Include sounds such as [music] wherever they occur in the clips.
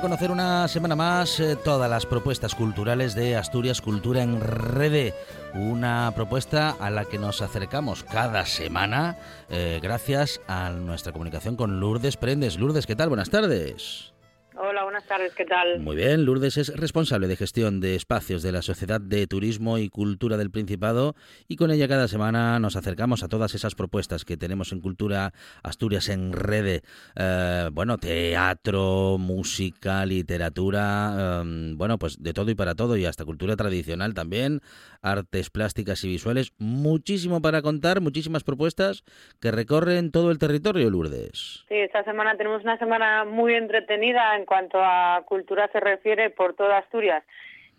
Conocer una semana más eh, todas las propuestas culturales de Asturias Cultura en Rede. Una propuesta a la que nos acercamos cada semana eh, gracias a nuestra comunicación con Lourdes Prendes. Lourdes, ¿qué tal? Buenas tardes. Hola, buenas tardes, ¿qué tal? Muy bien, Lourdes es responsable de gestión de espacios de la Sociedad de Turismo y Cultura del Principado y con ella cada semana nos acercamos a todas esas propuestas que tenemos en Cultura Asturias en Rede. Eh, bueno, teatro, música, literatura, em, bueno, pues de todo y para todo y hasta cultura tradicional también, artes plásticas y visuales. Muchísimo para contar, muchísimas propuestas que recorren todo el territorio, Lourdes. Sí, esta semana tenemos una semana muy entretenida en cuanto a cultura se refiere por toda Asturias.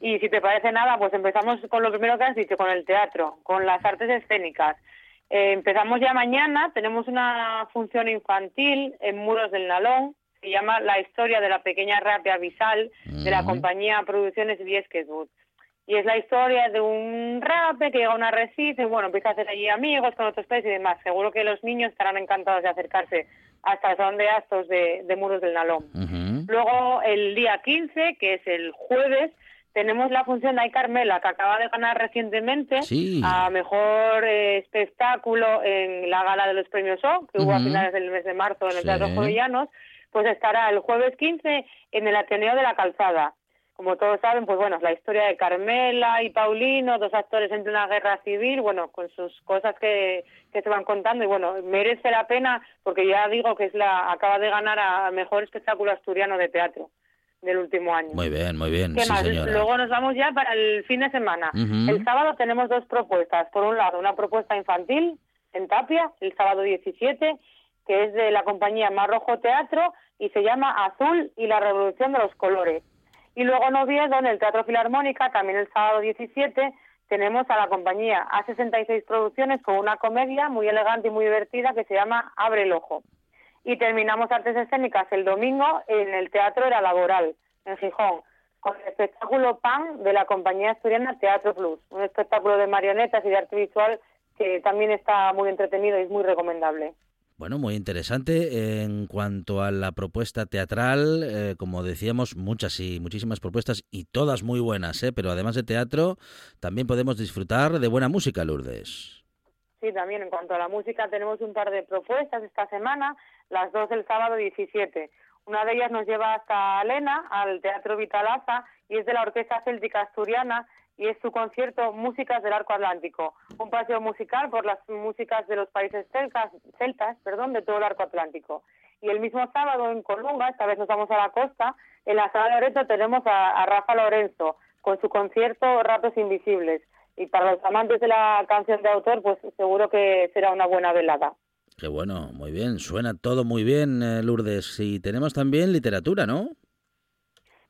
Y si te parece nada, pues empezamos con lo primero que has dicho, con el teatro, con las artes escénicas. Eh, empezamos ya mañana, tenemos una función infantil en Muros del Nalón, se llama La historia de la pequeña rapia Visal, de la compañía Producciones Viesqueswood. Y es la historia de un rape que llega a un arrecife, y bueno, empieza a hacer allí amigos con otros peces y demás. Seguro que los niños estarán encantados de acercarse hasta el Salón de Astos de, Muros del Nalón. Luego, el día 15, que es el jueves, tenemos la función de Ay Carmela, que acaba de ganar recientemente a Mejor eh, Espectáculo en la gala de los premios O, que hubo a finales del mes de marzo en el Teatro Jovellanos, pues estará el jueves 15 en el Ateneo de la Calzada. Como todos saben, pues bueno, la historia de Carmela y Paulino, dos actores en plena guerra civil, bueno, con sus cosas que, que se van contando y bueno, merece la pena porque ya digo que es la acaba de ganar a mejor espectáculo asturiano de teatro del último año. Muy bien, muy bien. Luego nos vamos ya para el fin de semana. El sábado tenemos dos propuestas. Por un lado, una propuesta infantil en Tapia, el sábado 17, que es de la compañía Marrojo Teatro y se llama Azul y la Revolución de los Colores. Y luego en Oviedo, en el Teatro Filarmónica, también el sábado 17, tenemos a la compañía A66 Producciones con una comedia muy elegante y muy divertida que se llama Abre el Ojo. Y terminamos artes escénicas el domingo en el Teatro Era Laboral, en Gijón, con el espectáculo PAN de la compañía asturiana Teatro Plus, un espectáculo de marionetas y de arte visual que también está muy entretenido y es muy recomendable. Bueno, muy interesante. En cuanto a la propuesta teatral, eh, como decíamos, muchas y muchísimas propuestas y todas muy buenas, ¿eh? pero además de teatro, también podemos disfrutar de buena música, Lourdes. Sí, también en cuanto a la música tenemos un par de propuestas esta semana, las dos del sábado 17. Una de ellas nos lleva hasta Alena, al Teatro Vitalaza, y es de la Orquesta Céltica Asturiana, y es su concierto Músicas del Arco Atlántico, un paseo musical por las músicas de los países celtas, perdón, de todo el Arco Atlántico. Y el mismo sábado en Colunga, esta vez nos vamos a la costa, en la sala de Loreto tenemos a, Rafa Lorenzo con su concierto Ratos Invisibles. Y para los amantes de la canción de autor, pues seguro que será una buena velada. Qué bueno, muy bien, suena todo muy bien, eh, Lourdes. Y tenemos también literatura, ¿no?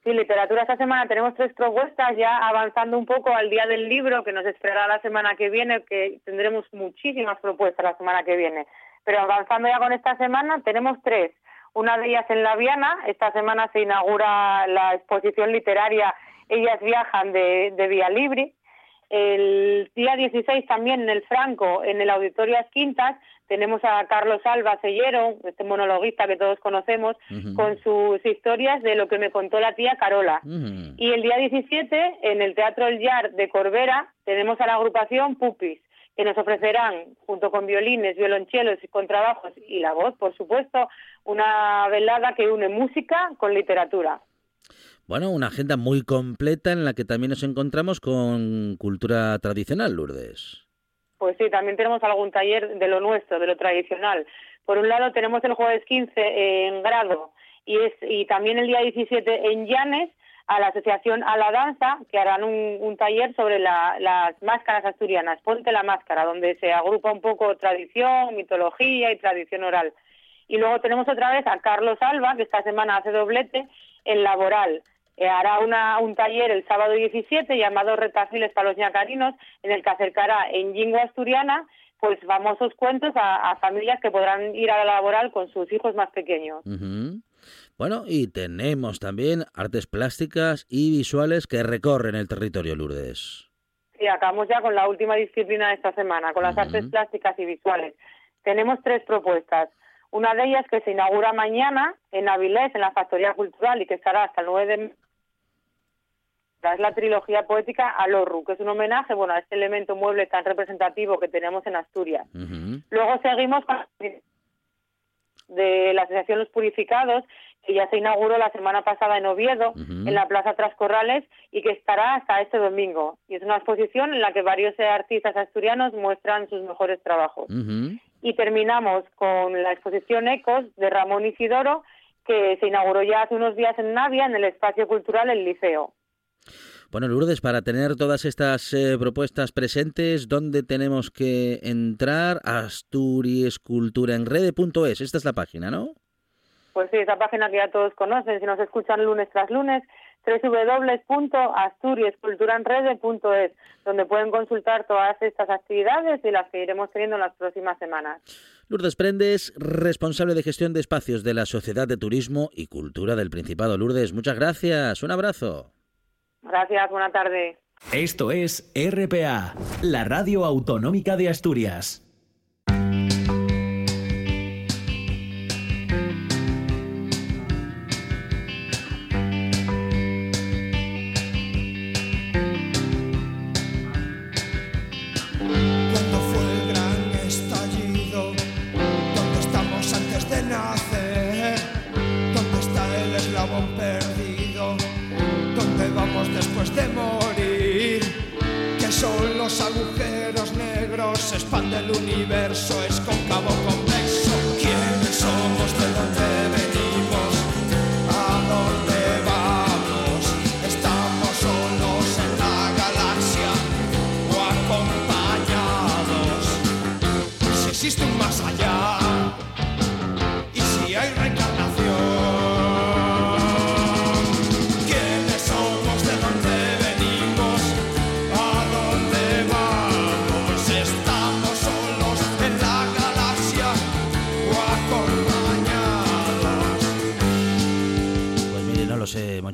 Sí, literatura esta semana tenemos tres propuestas ya avanzando un poco al día del libro que nos esperará la semana que viene, que tendremos muchísimas propuestas la semana que viene. Pero avanzando ya con esta semana tenemos tres. Una de ellas en La Viana, esta semana se inaugura la exposición literaria Ellas viajan de, de Vía Libre. El día 16 también en el Franco, en el Auditorio Quintas, tenemos a Carlos Alba Sellero, este monologuista que todos conocemos, con sus historias de lo que me contó la tía Carola. Y el día 17, en el Teatro El Yar de Corbera, tenemos a la agrupación Pupis, que nos ofrecerán, junto con violines, violonchelos y contrabajos y la voz, por supuesto, una velada que une música con literatura. Bueno, una agenda muy completa en la que también nos encontramos con cultura tradicional, Lourdes. Pues sí, también tenemos algún taller de lo nuestro, de lo tradicional. Por un lado tenemos el jueves 15 en Grado y, es, y también el día 17 en Llanes a la Asociación A la Danza, que harán un, taller sobre las máscaras asturianas, Ponte la Máscara, donde se agrupa un poco tradición, mitología y tradición oral. Y luego tenemos otra vez a Carlos Alba, que esta semana hace doblete, en Laboral, hará una, un taller el sábado 17 llamado Retafiles para los ñacarinos, en el que acercará en lingua asturiana pues famosos cuentos a, familias que podrán ir a la laboral con sus hijos más pequeños. Bueno, y tenemos también artes plásticas y visuales que recorren el territorio Lourdes. Sí, acabamos ya con la última disciplina de esta semana, con las artes plásticas y visuales. Tenemos tres propuestas. Una de ellas que se inaugura mañana en Avilés, en la Factoría Cultural, y que estará hasta el 9 de es la trilogía poética Alorru, que es un homenaje bueno, a este elemento mueble tan representativo que tenemos en Asturias. Luego seguimos con de la Asociación Los Purificados, que ya se inauguró la semana pasada en Oviedo, en la Plaza Trascorrales, y que estará hasta este domingo. Y es una exposición en la que varios artistas asturianos muestran sus mejores trabajos. Y terminamos con la exposición Ecos de Ramón Isidoro, que se inauguró ya hace unos días en Navia, en el espacio cultural El Liceo. Bueno, Lourdes, para tener todas estas eh, propuestas presentes, ¿dónde tenemos que entrar? Asturiesculturaenrede.es, esta es la página, ¿no? Pues sí, esa página que ya todos conocen, si nos escuchan lunes tras lunes, www.asturiesculturaenrede.es, donde pueden consultar todas estas actividades y las que iremos teniendo en las próximas semanas. Lourdes Prendes, responsable de gestión de espacios de la Sociedad de Turismo y Cultura del Principado. Lourdes, muchas gracias. Un abrazo. Gracias, buena tarde. Esto es RPA, la radio autonómica de Asturias. fan del universo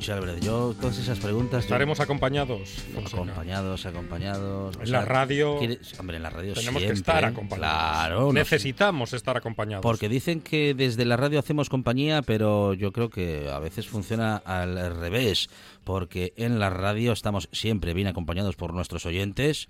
Yo todas esas preguntas... Estaremos acompañados. Acompañados, acompañados. En la radio... Hombre, en la radio Tenemos que estar acompañados. Necesitamos estar acompañados. Porque dicen que desde la radio hacemos compañía, pero yo creo que a veces funciona al revés. Porque en la radio estamos siempre bien acompañados por nuestros oyentes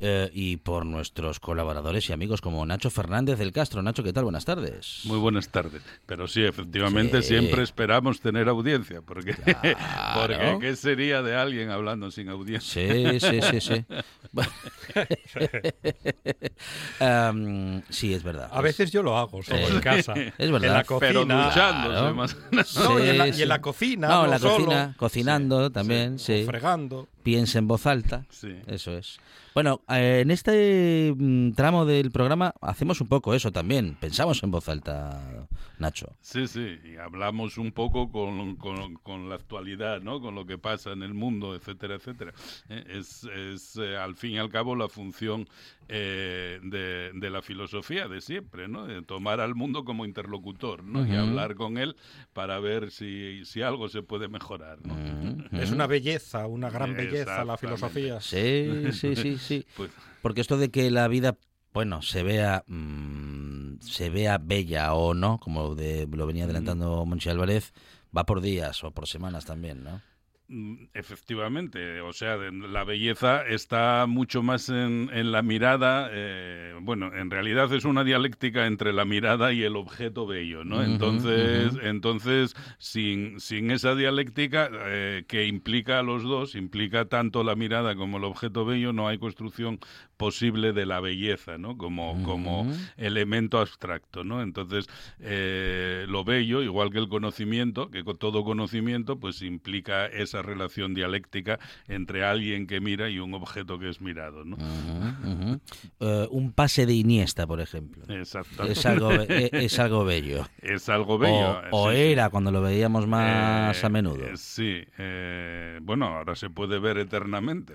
eh, y por nuestros colaboradores y amigos como Nacho Fernández del Castro. Nacho, ¿qué tal? Buenas tardes. Muy buenas tardes. Pero sí, efectivamente, siempre esperamos tener audiencia, porque, [laughs] porque ¿qué sería de alguien hablando sin audiencia? Sí, sí, sí, sí. [laughs] [laughs] sí, es verdad. A veces yo lo hago solo en casa. Es verdad. En la cocina. Pero duchándose más. No, y, en la, y, en la, cocina. No, en la cocina, cocinando también, sí. Fregando. Piensa en voz alta. Sí. Eso es. Bueno, eh, en este mm, tramo del programa hacemos un poco eso también. Pensamos en voz alta, Nacho. Sí, sí, y hablamos un poco con, con, la actualidad, ¿no? Con lo que pasa en el mundo, etcétera, etcétera. Eh, es, es eh, al fin y al cabo la función de, de, la filosofía de siempre, ¿no? De tomar al mundo como interlocutor, ¿no? Y hablar con él para ver si, si algo se puede mejorar, ¿no? Es una belleza, una gran belleza la filosofía. Sí, sí, sí, sí. [laughs] Pues Porque esto de que la vida bueno, se vea mm, se vea bella o no, como de, lo venía adelantando Monchi Álvarez, va por días o por semanas también, ¿no? Mm, efectivamente, o sea, la belleza está mucho más en, la mirada. Eh, bueno, en realidad es una dialéctica entre la mirada y el objeto bello, ¿no? entonces, entonces, sin, sin esa dialéctica eh, que implica a los dos, implica tanto la mirada como el objeto bello, no hay construcción posible de la belleza, ¿no? Como, como elemento abstracto, ¿no? Entonces, eh, lo bello, igual que el conocimiento, que todo conocimiento, pues implica esa relación dialéctica entre alguien que mira y un objeto que es mirado. ¿no? Eh, un pase de Iniesta, por ejemplo. Exacto. Es algo, e, es, algo bello. Es algo bello. O, era cuando lo veíamos más a eh, menudo. sí. Bueno, ahora se puede ver eternamente.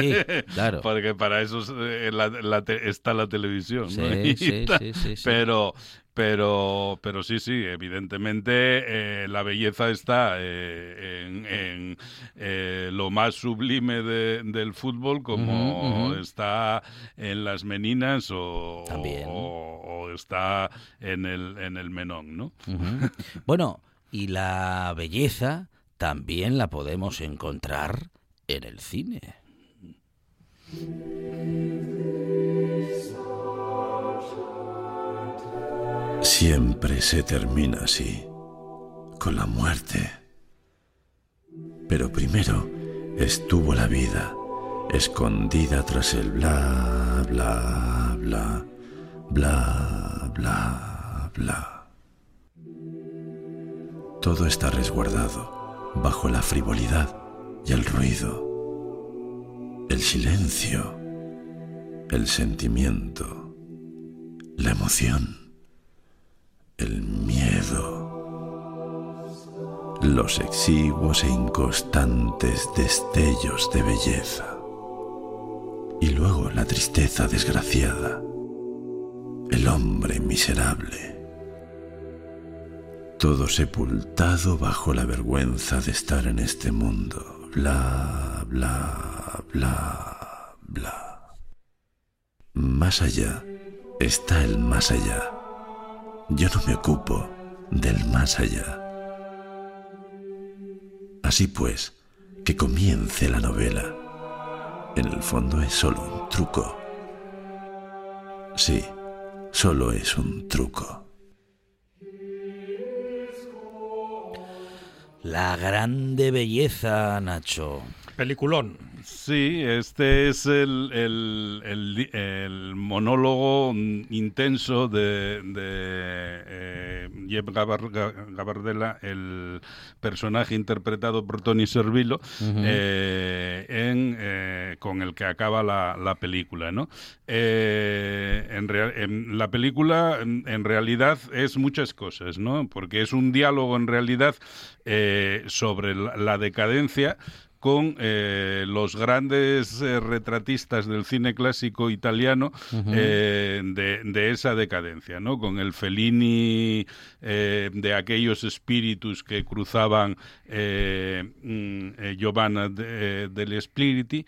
Sí, [laughs] claro. Porque para eso está la televisión. [laughs] Sí, sí, sí, Pero pero, pero sí, sí, evidentemente eh, la belleza está eh, en, eh, lo más sublime del fútbol, como está en las meninas o, o, está en el, en el menón, ¿no? [laughs] bueno, y la belleza también la podemos encontrar en el cine. Siempre se termina así, con la muerte. Pero primero estuvo la vida, escondida tras el bla, bla, bla, bla, bla, bla. Todo está resguardado bajo la frivolidad y el ruido, el silencio, el sentimiento, la emoción el miedo, los exiguos e inconstantes destellos de belleza, y luego la tristeza desgraciada, el hombre miserable, todo sepultado bajo la vergüenza de estar en este mundo, bla, bla, bla, bla. Más allá está el más allá yo no me ocupo del más allá. Así pues, que comience la novela. En el fondo es solo un truco. Sí, solo es un truco. La grande belleza, Nacho. Peliculón. Sí, este es el, el, monólogo intenso de, de eh, Gabardella, el personaje interpretado por Tony Servillo, eh, en, eh, con el que acaba la, película. ¿no? en, la película, en, realidad, es muchas cosas, ¿no? porque es un diálogo, en realidad, sobre la decadencia con eh, los grandes eh, retratistas del cine clásico italiano eh, de, esa decadencia, ¿no? Con el Fellini de aquellos espíritus que cruzaban mm, Giovanna del Spiriti,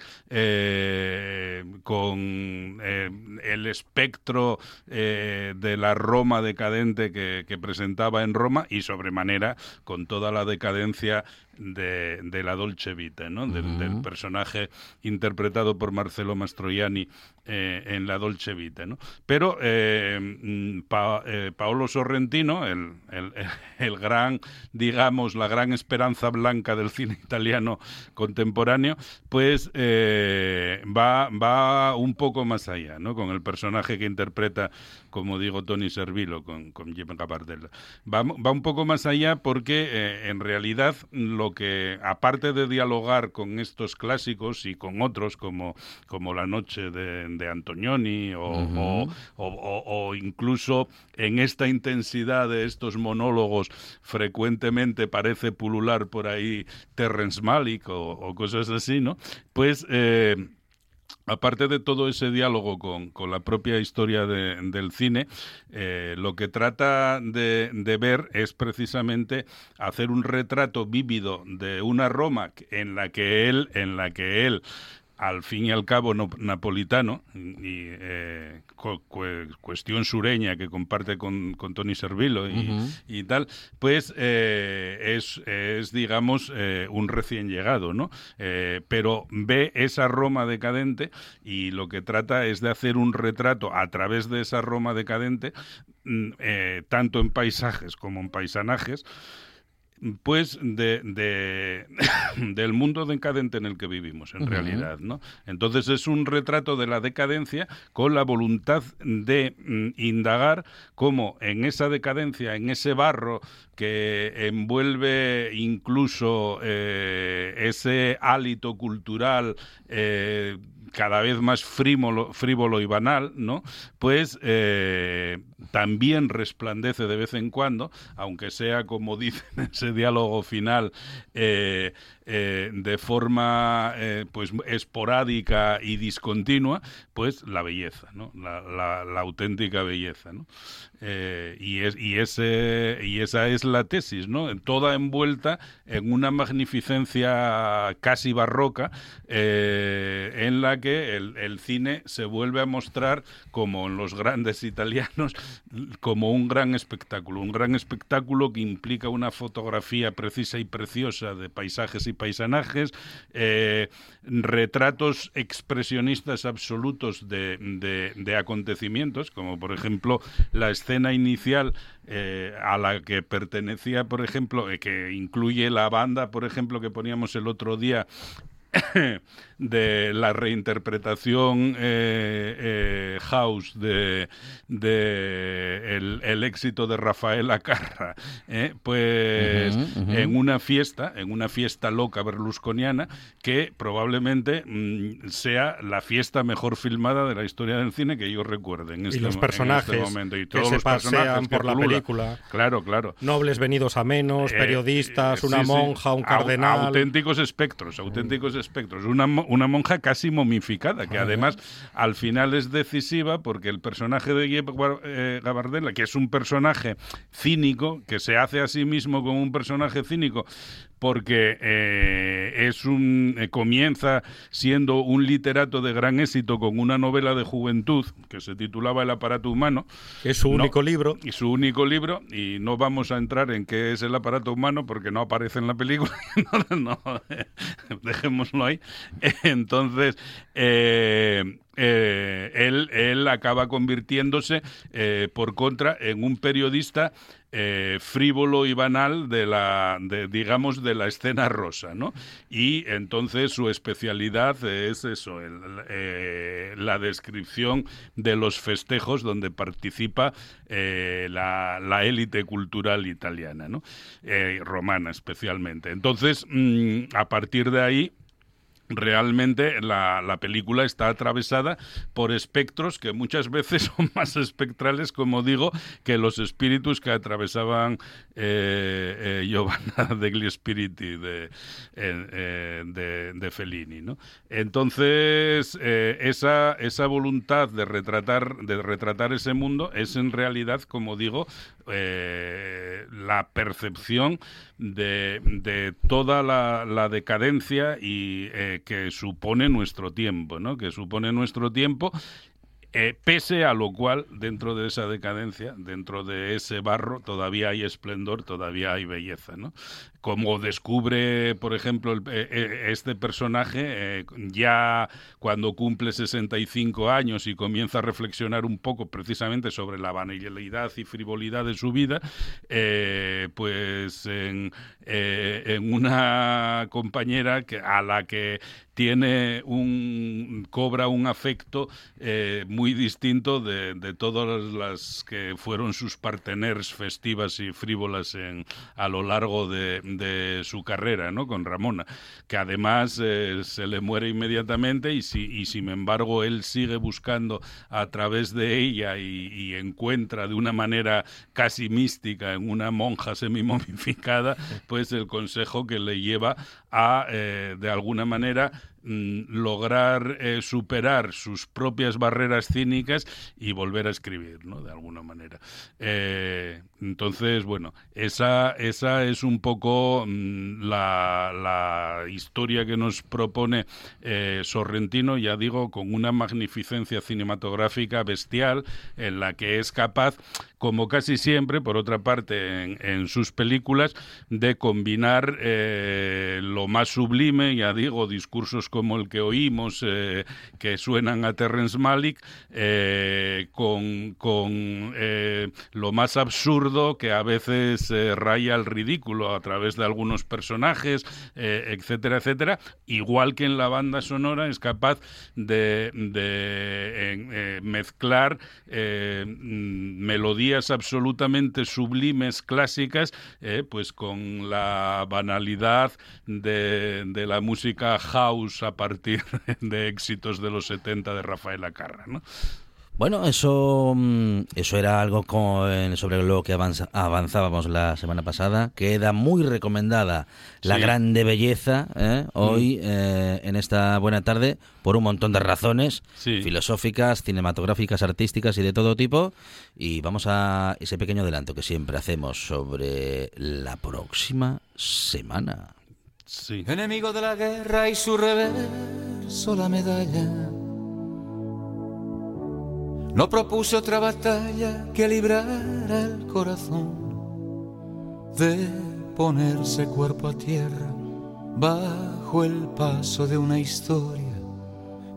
con el espectro de la Roma decadente que, que presentaba en Roma y sobremanera con toda la decadencia de, de la Dolce Vita, ¿no? del, personaje interpretado por Marcelo Mastroianni eh, en la Dolce Vita. ¿no? Pero eh, mm, eh, Paolo Sorrentino, el, [laughs] el, gran, digamos, la gran esperanza blanca del cine italiano contemporáneo, pues va, va un poco más allá, ¿no? con el personaje que interpreta como digo, Tony Servilo con, con Jim Gabardella. Va, va, un poco más allá porque en realidad lo que, aparte de dialogar con estos clásicos y con otros como, como La Noche de, de Antonioni o, o, incluso en esta intensidad de estos monólogos frecuentemente parece pulular por ahí Terrence Malick o, cosas así, ¿no? Pues... Eh, aparte de todo ese diálogo con, la propia historia del cine, eh, lo que trata de, ver es precisamente hacer un retrato vívido de una Roma en la que él, en la que él al fin y al cabo napolitano y eh, cuestión sureña que comparte con, con Tony Servilo y, tal, pues eh, es, es, digamos, eh, un recién llegado, ¿no? pero ve esa Roma decadente y lo que trata es de hacer un retrato a través de esa Roma decadente, mm, tanto en paisajes como en paisanajes, pues de, [laughs] del mundo decadente en el que vivimos en realidad no entonces es un retrato de la decadencia con la voluntad de mm, indagar cómo en esa decadencia en ese barro que envuelve incluso eh, ese hálito cultural eh, cada vez más frívolo, frívolo y banal, ¿no? Pues eh, también resplandece de vez en cuando, aunque sea como [laughs] dice en ese diálogo final, eh, eh, de forma pues esporádica y discontinua, pues la belleza, ¿no? la, auténtica belleza. ¿no? y, es, y, ese, y esa es la tesis, ¿no? toda envuelta en una magnificencia casi barroca en la que el, el, cine se vuelve a mostrar como en los grandes italianos como un gran espectáculo, un gran espectáculo que implica una fotografía precisa y preciosa de paisajes y paisanajes, eh, retratos expresionistas absolutos de, de, acontecimientos, como por ejemplo la escena inicial eh, a la que pertenecía, por ejemplo, eh, que incluye la banda, por ejemplo, que poníamos el otro día [coughs] de la reinterpretación eh, eh, house de, el, éxito de Rafael Acarra, eh, pues en una fiesta, en una fiesta loca berlusconiana, que probablemente mm, sea la fiesta mejor filmada de la historia del cine que yo recuerde en este, y los personajes este momento. Y todos que se pasean por la película. Claro, claro. Nobles venidos a menos, periodistas, una monja, un cardenal. Auténticos espectros, auténticos espectros. Una, una monja casi momificada, que además al final es decisiva porque el personaje de eh, Gabardella, que es un personaje cínico, que se hace a sí mismo como un personaje cínico, porque eh, es un eh, comienza siendo un literato de gran éxito con una novela de juventud que se titulaba El aparato humano. Es su único libro. Y su único libro, y no vamos a entrar en qué es el aparato humano porque no aparece en la película. [laughs] no, [laughs] dejémoslo ahí. [laughs] Entonces, eh, él, él acaba convirtiéndose, por contra, en un periodista eh, frívolo y banal de la, digamos, de la escena rosa, ¿no? Y entonces su especialidad es eso, eh, la descripción de los festejos donde participa eh, la, élite cultural italiana, ¿no? romana especialmente. Entonces, mm, a partir de ahí, realmente la, la, película está atravesada por espectros que muchas veces [laughs] son más espectrales, como digo, que los espíritus que atravesaban eh, eh, Giovanna [laughs] degli Spiriti de, eh, de, de, Fellini. ¿no? Entonces, esa, esa voluntad de retratar, de retratar ese mundo es en realidad, como digo, la percepción de, de toda la, decadencia y que supone nuestro tiempo, ¿no? Que supone nuestro tiempo eh, pese a lo cual, dentro de esa decadencia, dentro de ese barro, todavía hay esplendor, todavía hay belleza, ¿no? Como descubre, por ejemplo, eh, eh, este personaje, ya cuando cumple 65 años y comienza a reflexionar un poco precisamente sobre la banalidad y frivolidad de su vida, pues en, en, una compañera a la que tiene un cobra un afecto eh, muy distinto de, de, todas las que fueron sus parteners festivas y frívolas en, a lo largo de, de su carrera, ¿no? Con Ramona, que además eh, se le muere inmediatamente y, si, y sin embargo él sigue buscando a través de ella y, y encuentra de una manera casi mística en una monja semimomificada, pues el consejo que le lleva a, eh, de alguna manera, mm, lograr eh, superar sus propias barreras cínicas y volver a escribir, ¿no? De alguna manera. Eh, entonces, bueno, esa, esa es un poco mm, la, la, historia que nos propone Sorrentino, ya digo, con una magnificencia cinematográfica bestial en la que es capaz como casi siempre, por otra parte, en, sus películas, de combinar eh, más sublime, ya digo, discursos como el que oímos, eh, que suenan a Terrence Malick, eh, con, con lo más absurdo que a veces raya al ridículo a través de algunos personajes, etcétera, etcétera, igual que en la banda sonora es capaz de, de mezclar melodías absolutamente sublimes, clásicas, eh, pues con la banalidad de, de, la música house a partir [laughs] de éxitos de los 70 de Rafael Acarra, ¿no? Bueno, eso, mm, eso era algo sobre lo que avanzábamos la semana pasada. Queda muy recomendada la grande belleza ¿eh? hoy, mm. eh, en esta buena tarde, por un montón de razones filosóficas, cinematográficas, artísticas y de todo tipo. Y vamos a ese pequeño adelanto que siempre hacemos sobre la próxima semana. Enemigo de la guerra y su reverso la medalla no propuse otra batalla que librara el corazón de ponerse cuerpo a tierra bajo el paso de una historia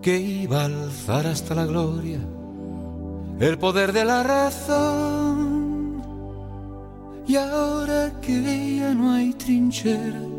que iba a alzar hasta la gloria el poder de la razón. Y ahora que ya no hay trincheras,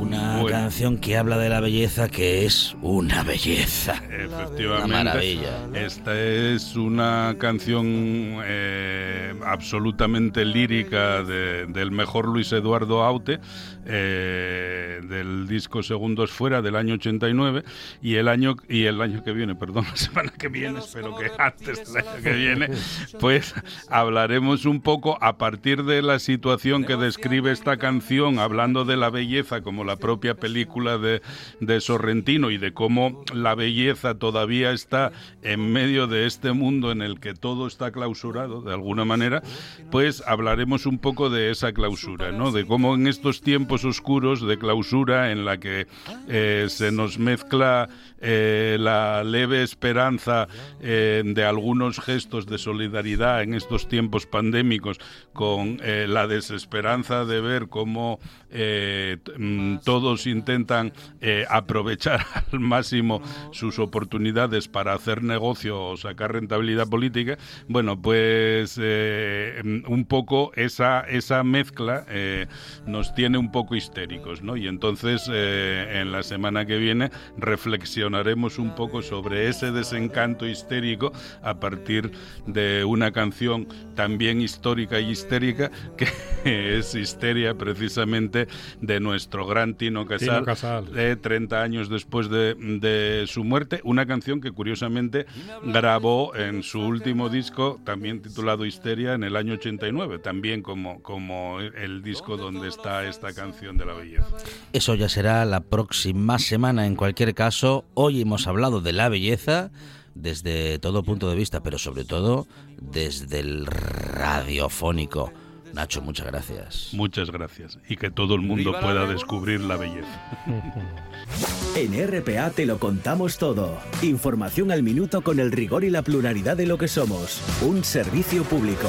una canción que habla de la belleza que es una belleza. Efectivamente. Una maravilla. Esta es una canción eh, absolutamente lírica del mejor Luis Eduardo Aute, eh, del disco Segundos Fuera del año 89 y el año y el año que viene, perdón, la semana que viene, espero que antes del año que viene, [laughs] pues hablaremos un poco a partir de la situación que describe esta canción, hablando de la belleza como la propia película de, de Sorrentino y de cómo la belleza todavía está en medio de este mundo en el que todo está clausurado de alguna manera, pues hablaremos un poco de esa clausura, ¿no? De cómo en estos tiempos oscuros de clausura en la que eh, se nos mezcla eh, la leve esperanza eh, de algunos gestos de solidaridad en estos tiempos pandémicos con la desesperanza de ver cómo mm, todos intentan aprovechar [laughs] al máximo sus oportunidades para hacer negocio o sacar rentabilidad política, bueno, pues un poco esa, esa mezcla nos tiene un poco histéricos, ¿no? Y entonces en la semana que viene reflexionamos haremos un poco sobre ese desencanto histérico a partir de una canción también histórica y histérica que [laughs] es Histeria precisamente de nuestro gran Tino Casal, de 30 años después de, su muerte, una canción que curiosamente grabó en su último disco también titulado Histeria en el año 89, también como, como el disco donde está esta canción de la belleza. Eso ya será la próxima semana en cualquier caso. Hoy hemos hablado de la belleza desde todo punto de vista, pero sobre todo desde el radiofónico. Nacho, muchas gracias. Muchas gracias. Y que todo el mundo pueda descubrir la belleza. [laughs] En RPA te lo contamos todo. Información al minuto con el rigor y la pluralidad de lo que somos. Un servicio público.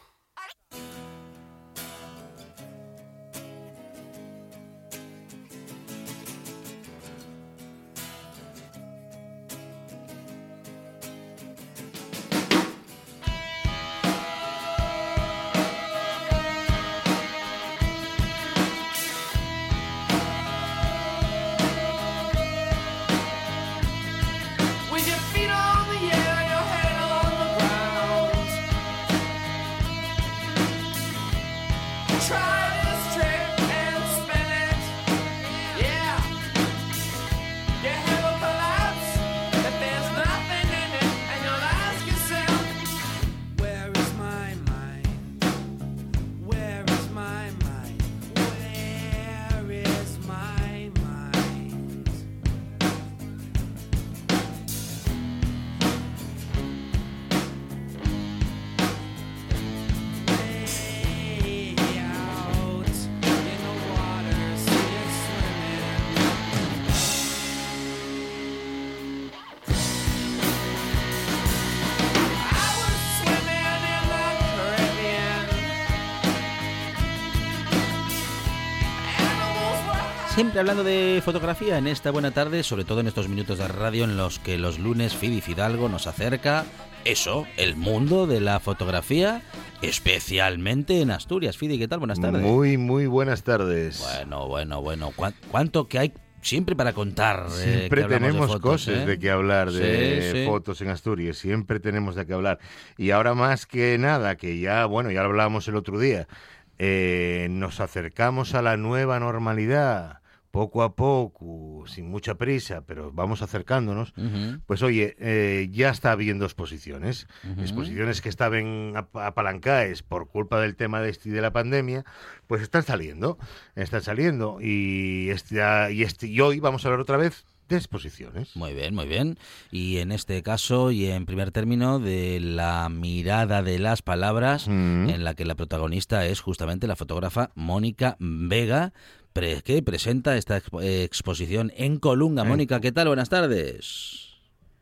Siempre hablando de fotografía en esta buena tarde, sobre todo en estos minutos de radio en los que los lunes Fidi Fidalgo nos acerca eso, el mundo de la fotografía, especialmente en Asturias. Fidi, ¿qué tal? Buenas tardes. Muy, muy buenas tardes. Bueno, bueno, bueno. ¿Cuánto que hay siempre para contar. Eh, siempre tenemos cosas ¿eh? de que hablar de fotos en Asturias, siempre tenemos de qué hablar. Y ahora más que nada, que ya, bueno, ya lo hablábamos el otro día, eh, nos acercamos a la nueva normalidad poco a poco, sin mucha prisa, pero vamos acercándonos, pues oye, eh, ya está habiendo exposiciones, exposiciones que estaban apalancadas por culpa del tema de, este, de la pandemia, pues están saliendo, están saliendo. Y, este, y, este, y hoy vamos a hablar otra vez de exposiciones. Muy bien, muy bien. Y en este caso, y en primer término, de la mirada de las palabras, en la que la protagonista es justamente la fotógrafa Mónica Vega, que presenta esta exposición en Colunga. Mónica, ¿qué tal? Buenas tardes.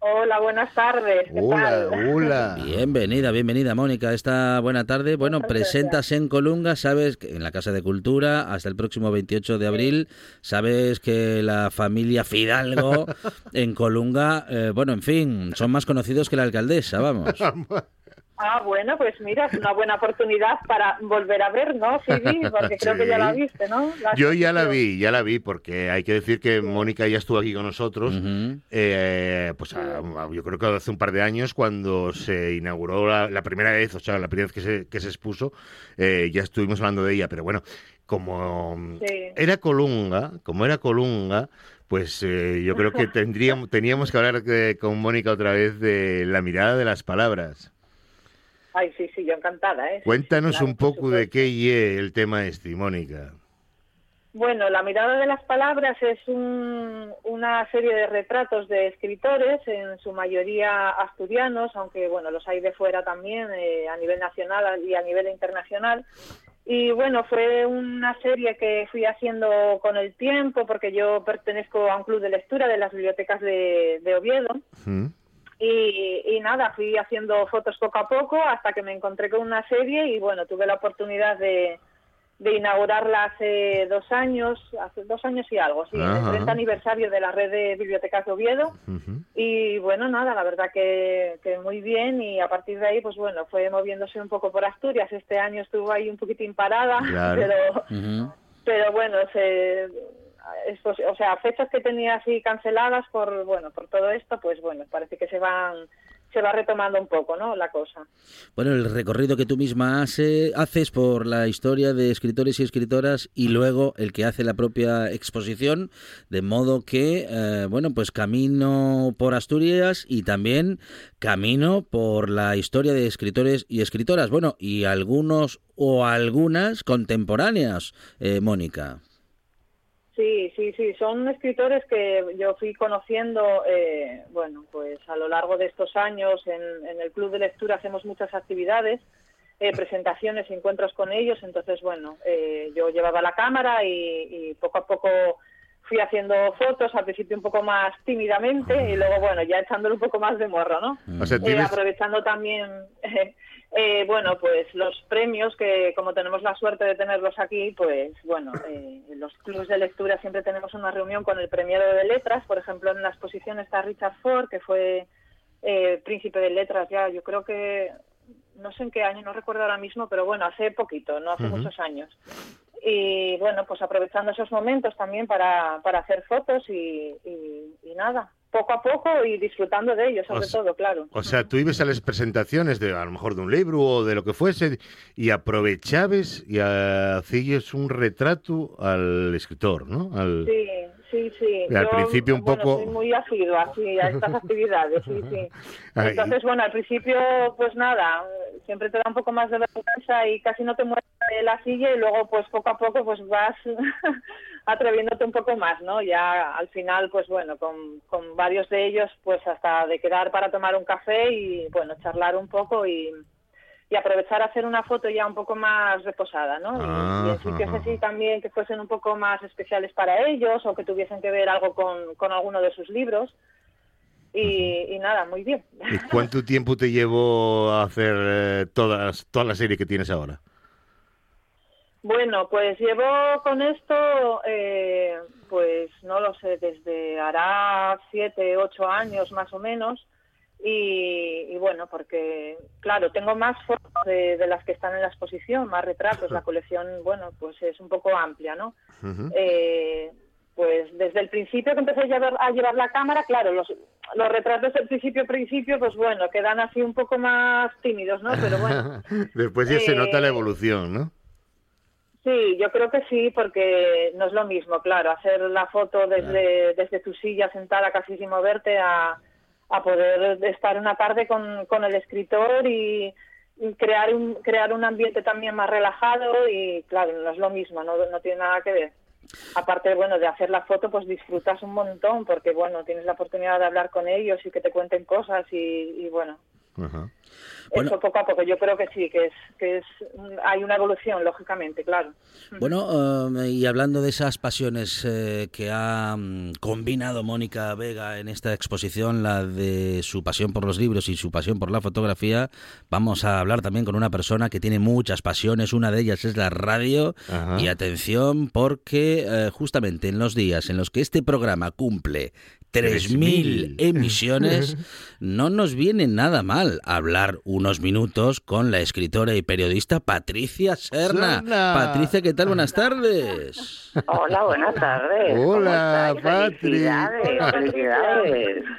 Hola, buenas tardes. hola, hola. Bienvenida, bienvenida, Mónica. Esta buena tarde. Bueno, presentas en Colunga, sabes, que en la Casa de Cultura, hasta el próximo 28 de abril. Sabes que la familia Fidalgo [laughs] en Colunga, eh, bueno, en fin, son más conocidos que la alcaldesa, vamos. [laughs] Ah, bueno, pues mira, es una buena oportunidad para volver a ver, ¿no, Phoebe? Porque creo que ya la [laughs] viste, ¿no? Yo ya la vi, ya la vi, porque hay que decir que Mónica ya estuvo aquí con nosotros, eh, pues yo creo que hace un par de años, cuando se inauguró la, primera vez, o sea, la primera vez que se, que se expuso, eh, ya estuvimos hablando de ella, pero bueno, como era Colunga, como era Colunga, pues eh, yo creo que [laughs] tendríamos, teníamos que hablar con Mónica otra vez de la mirada de las palabras. Ay, sí, sí, yo encantada. ¿eh? Cuéntanos un poco de qué es el tema este, Mónica. Bueno, La mirada de las palabras es una serie de retratos de escritores, en su mayoría asturianos, aunque bueno, los hay de fuera también, eh, a nivel nacional y a nivel internacional. Y bueno, fue una serie que fui haciendo con el tiempo, porque yo pertenezco a un club de lectura de las bibliotecas de, Oviedo. Y, nada, fui haciendo fotos poco a poco hasta que me encontré con una serie y bueno, tuve la oportunidad de, de inaugurarla hace dos años, hace dos años y algo, sí, en el 30 aniversario de la red de bibliotecas de Oviedo. Y bueno, nada, la verdad que, que, muy bien y a partir de ahí, pues bueno, fue moviéndose un poco por Asturias. Este año estuvo ahí un poquitín parada, [laughs] pero, pero bueno, se o sea, fechas que tenía así canceladas por, bueno, por todo esto, pues bueno, parece que se van se va retomando un poco, ¿no? La cosa. Bueno, el recorrido que tú misma hace, haces por la historia de escritores y escritoras y luego el que hace la propia exposición, de modo que, eh, bueno, pues camino por Asturias y también camino por la historia de escritores y escritoras, bueno, y algunos o algunas contemporáneas, eh, Mónica. Sí, sí, sí, son escritores que yo fui conociendo, eh, bueno, pues a lo largo de estos años en, el Club de Lectura hacemos muchas actividades, eh, presentaciones, encuentros con ellos, entonces, bueno, eh, yo llevaba la cámara y, poco a poco fui haciendo fotos, al principio un poco más tímidamente y luego, bueno, ya echándole un poco más de morro, ¿no? aprovechando también [laughs] eh, bueno, pues los premios que como tenemos la suerte de tenerlos aquí, pues bueno, eh, los clubes de lectura siempre tenemos una reunión con el premiado de letras, por ejemplo en la exposición está Richard Ford, que fue eh, príncipe de letras ya, yo creo que no sé en qué año, no recuerdo ahora mismo, pero bueno, hace poquito, no hace muchos años. Y bueno, pues aprovechando esos momentos también para, para hacer fotos y, y nada, poco a poco y disfrutando de ellos, sobre todo, claro. O sea, tú ibas a las presentaciones de a lo mejor de un libro o de lo que fuese y aprovechabas y hacías un retrato al escritor, ¿no? Al... Sí, sí, sí. al principio un poco... Soy muy asidua a estas [laughs] actividades, sí, sí. Entonces, bueno, al principio, pues nada, siempre te da un poco más de vergüenza y casi no te mueves de la silla y luego, pues poco a poco, pues vas [laughs] atreviéndote un poco más, ¿no? Ya al final, pues bueno, con, con varios de ellos, pues hasta de quedar para tomar un café y, bueno, charlar un poco y, y aprovechar a hacer una foto ya un poco más reposada, ¿no? y, en sitios así también que fuesen un poco más especiales para ellos o que tuviesen que ver algo con, con alguno de sus libros. Y, nada, muy bien. ¿Y cuánto [laughs] tiempo te llevó a hacer eh, todas, toda la serie que tienes ahora? Bueno, pues llevo con esto, eh, pues no lo sé, desde hará siete, ocho años más o menos. Y, bueno, porque claro, tengo más fotos de, las que están en la exposición, más retratos. La [laughs] colección, bueno, pues es un poco amplia, ¿no? eh, pues desde el principio que empecé a llevar, a llevar la cámara, claro, los, los retratos del principio principio, pues bueno, quedan así un poco más tímidos, ¿no? Pero bueno. [laughs] Después ya se nota la eh, evolución, ¿no? Sí, yo creo que sí, porque no es lo mismo, claro, hacer la foto desde, desde tu silla sentada casi sin moverte a, a poder estar una tarde con, con el escritor y, crear un crear un ambiente también más relajado y claro no es lo mismo no, no tiene nada que ver aparte bueno de hacer la foto pues disfrutas un montón porque bueno tienes la oportunidad de hablar con ellos y que te cuenten cosas y, y bueno eso poco a poco, yo creo que sí, que es, que es hay una evolución, lógicamente, claro. Bueno, um, y hablando de esas pasiones eh, que ha mm, combinado Mónica Vega en esta exposición, la de su pasión por los libros y su pasión por la fotografía, vamos a hablar también con una persona que tiene muchas pasiones, una de ellas es la radio, y atención porque eh, justamente en los días en los que este programa cumple 3.000 emisiones, [laughs] no nos viene nada mal hablar unos minutos con la escritora y periodista Patricia Serna. Patricia, ¿qué tal? Buenas tardes. Hola, buenas tardes. Hola, Patricia.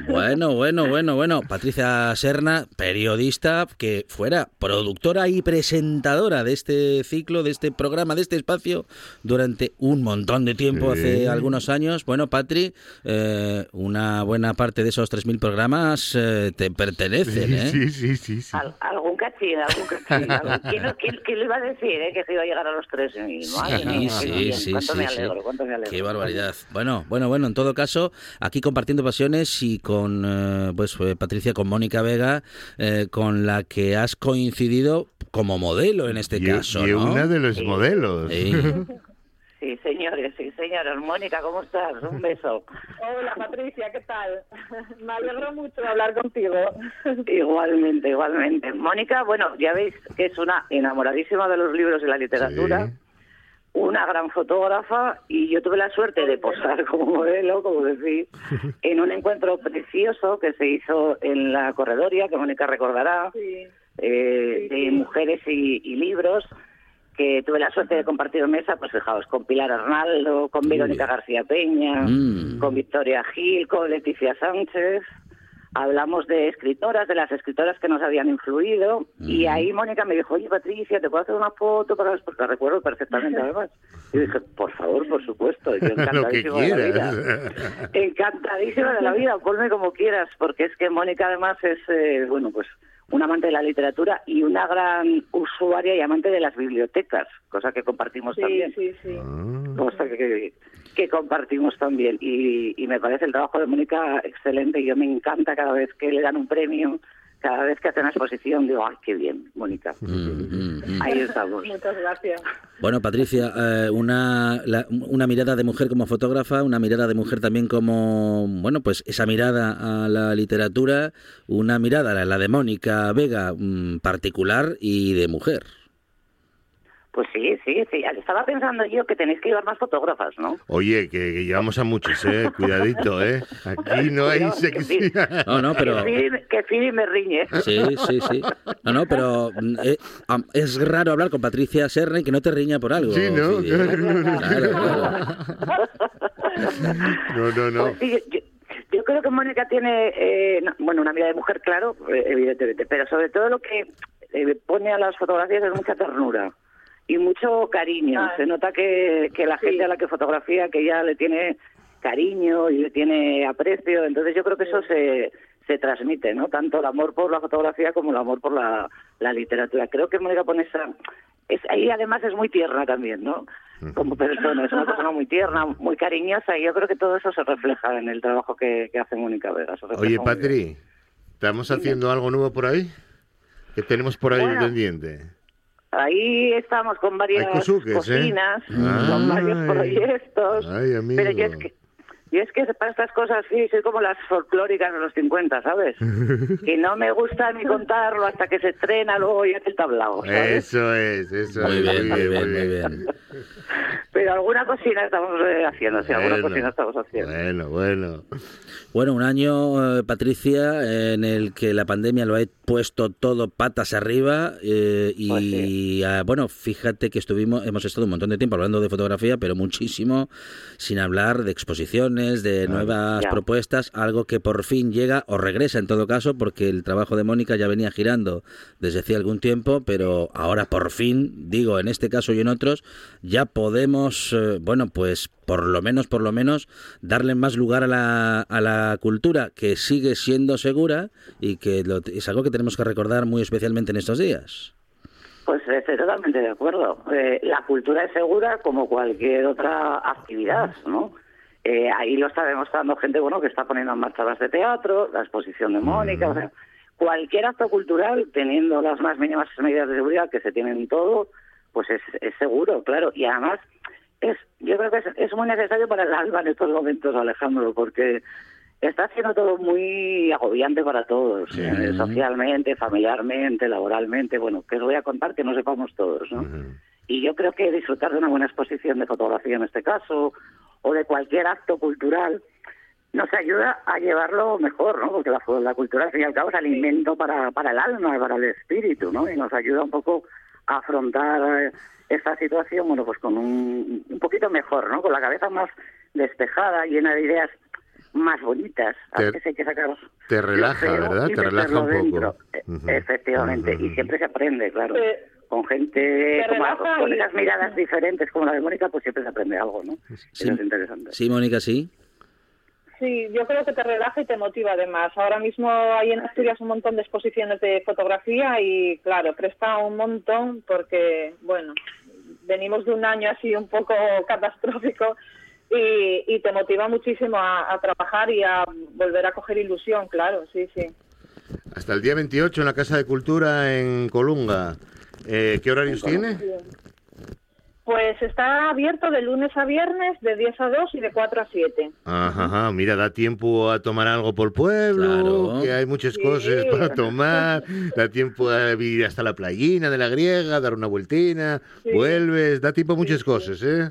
Bueno, bueno, bueno, bueno. Patricia Serna, periodista que fuera productora y presentadora de este ciclo, de este programa, de este espacio durante un montón de tiempo, hace algunos años. Bueno, Patri, eh, una buena parte de esos 3.000 programas eh, te pertenecen, ¿eh? Sí, sí, sí. sí. algún cachín, algún cachín. [laughs] ¿Quién, quién, le iba a decir eh, que se iba a llegar a los 3.000? Sí, sí, sí, cuánto me alegro, cuánto me alegro. Qué barbaridad. Bueno, bueno, bueno, en todo caso, aquí compartiendo pasiones y con, eh, pues, Patricia, con Mónica Vega, con la que has coincidido como modelo en este caso, y ¿no? una de los modelos. [laughs] Sí. Señores, sí, señores. Mónica, ¿cómo estás? Un [laughs] beso. Hola, Patricia, ¿qué tal? [laughs] Me alegro mucho de hablar contigo. [laughs] Igualmente, igualmente. Mónica, bueno, ya veis que es una enamoradísima de los libros y la literatura. Una gran fotógrafa y yo tuve la suerte de posar como modelo, como decís, en un encuentro precioso que se hizo en la corredoria, que Mónica recordará, eh, de mujeres y libros que tuve la suerte de compartir mesa, pues fijaos, con Pilar Arnaldo, con Verónica García Peña, mm. con Victoria Gil, con Leticia Sánchez. Hablamos de escritoras, de las escritoras que nos habían influido, y mm. ahí Mónica me dijo, oye Patricia, ¿te puedo hacer una foto? Para... Porque la recuerdo perfectamente además. Y dije, por favor, por supuesto, yo [laughs] encantadísima de la vida. Encantadísima de la vida, ponme como quieras, porque es que Mónica además es, eh, bueno, pues un amante de la literatura y una gran usuaria y amante de las bibliotecas, cosa que compartimos también. Sí, sí, ah. Cosa que, que, compartimos también. Y, y, me parece el trabajo de Mónica excelente y yo me encanta cada vez que le dan un premio cada vez que hace una exposición digo, ay, qué bien, Mónica. Mm, mm, mm. Ahí estamos. Muchas gracias. Bueno, Patricia, eh, una, una mirada de mujer como fotógrafa, una mirada de mujer también como, bueno, pues esa mirada a la literatura, una mirada, la de Mónica Vega, particular y de mujer. Pues sí, sí, sí. Estaba pensando yo que tenéis que llevar más fotógrafas, ¿no? Oye, que, llevamos a muchos, ¿eh? Cuidadito, ¿eh? Aquí no hay sexy. No, no, pero... Que Fili me riñe. Sí, sí, sí. No, no, pero eh, es raro hablar con Patricia Serra y que no te riña por algo. Sí, ¿no? [laughs] Claro, No, no, no. Pues yo, creo que Mónica tiene, eh, bueno, una mirada de mujer, claro, eh, evidentemente, pero sobre todo lo que pone a las fotografías es mucha ternura y mucho cariño. Ah. Se nota que, que la gente a la que fotografía, que ya le tiene cariño y le tiene aprecio, entonces yo creo que eso se, se transmite, ¿no? Tanto el amor por la fotografía como el amor por la, la literatura. Creo que Mónica pone esa... Es, ahí además es muy tierna también, ¿no? Como persona, es una [laughs] persona muy tierna, muy cariñosa y yo creo que todo eso se refleja en el trabajo que, que hace Mónica Vega. Oye, Patri, ¿estamos haciendo algo nuevo por ahí? ¿Qué tenemos por ahí pendiente? Ahí estamos con varias ¿eh? cocinas, con varios proyectos. pero yo es que y es que para estas cosas sí, soy como las folclóricas de los 50, ¿sabes? [laughs] y no me gusta ni contarlo hasta que se estrena, luego ya el tablado. Eso es, eso muy Bien, muy bien, muy bien. Pero alguna cocina estamos eh, haciendo, sí, alguna cocina estamos haciendo. Bueno, bueno. Bueno, un año, eh, Patricia, en el que la pandemia lo ha puesto todo patas arriba eh, y pues bueno, fíjate que estuvimos, hemos estado un montón de tiempo hablando de fotografía, pero muchísimo sin hablar de exposiciones, de nuevas propuestas, algo que por fin llega o regresa en todo caso, porque el trabajo de Mónica ya venía girando desde hace algún tiempo, pero ahora por fin, digo, en este caso y en otros, ya podemos, eh, bueno, pues por lo menos, por lo menos, darle más lugar a la, a la cultura que sigue siendo segura y que es algo que tenemos que recordar muy especialmente en estos días. Pues estoy totalmente de acuerdo. Eh, la cultura es segura como cualquier otra actividad, ¿no? Eh, ahí lo está demostrando gente bueno que está poniendo en marcha las de teatro, la exposición de Mónica, o sea, cualquier acto cultural teniendo las más mínimas medidas de seguridad que se tienen en todo, pues es, es seguro, claro. Y además es, yo creo que es, muy necesario para el alma en estos momentos, Alejandro, porque está haciendo todo muy agobiante para todos, eh, socialmente, familiarmente, laboralmente, bueno, que os voy a contar que no sepamos todos, ¿no? Y yo creo que disfrutar de una buena exposición de fotografía en este caso, o de cualquier acto cultural, nos ayuda a llevarlo mejor, ¿no? Porque la, la cultura, al fin y al cabo, es alimento para, para el alma, para el espíritu, ¿no? Y nos ayuda un poco a afrontar... Eh, esta situación, bueno, pues con un, un poquito mejor, ¿no? Con la cabeza más despejada, llena de ideas más bonitas. Te, a veces hay que sacar te relaja, ¿verdad? Te relaja un poco. Efectivamente, y siempre se aprende, claro. Con gente con esas miradas diferentes como la de Mónica, pues siempre se aprende algo, ¿no? Sí, Eso es interesante. Sí, Mónica, sí. Sí, yo creo que te relaja y te motiva además. Ahora mismo hay en Asturias un montón de exposiciones de fotografía y claro, presta un montón porque, bueno, venimos de un año así un poco [laughs] catastrófico y, te motiva muchísimo a, trabajar y a volver a coger ilusión, claro, sí, sí. Hasta el día 28 en la Casa de Cultura en Colunga. Eh, ¿Qué horarios tiene? Pues está abierto de lunes a viernes, de 10 a 2 y de 4 a 7. Ajá, mira, da tiempo a tomar algo por el pueblo, que hay muchas cosas para tomar, da tiempo a ir hasta la playina de la griega, dar una vueltina, vuelves, da tiempo a muchas cosas, ¿eh?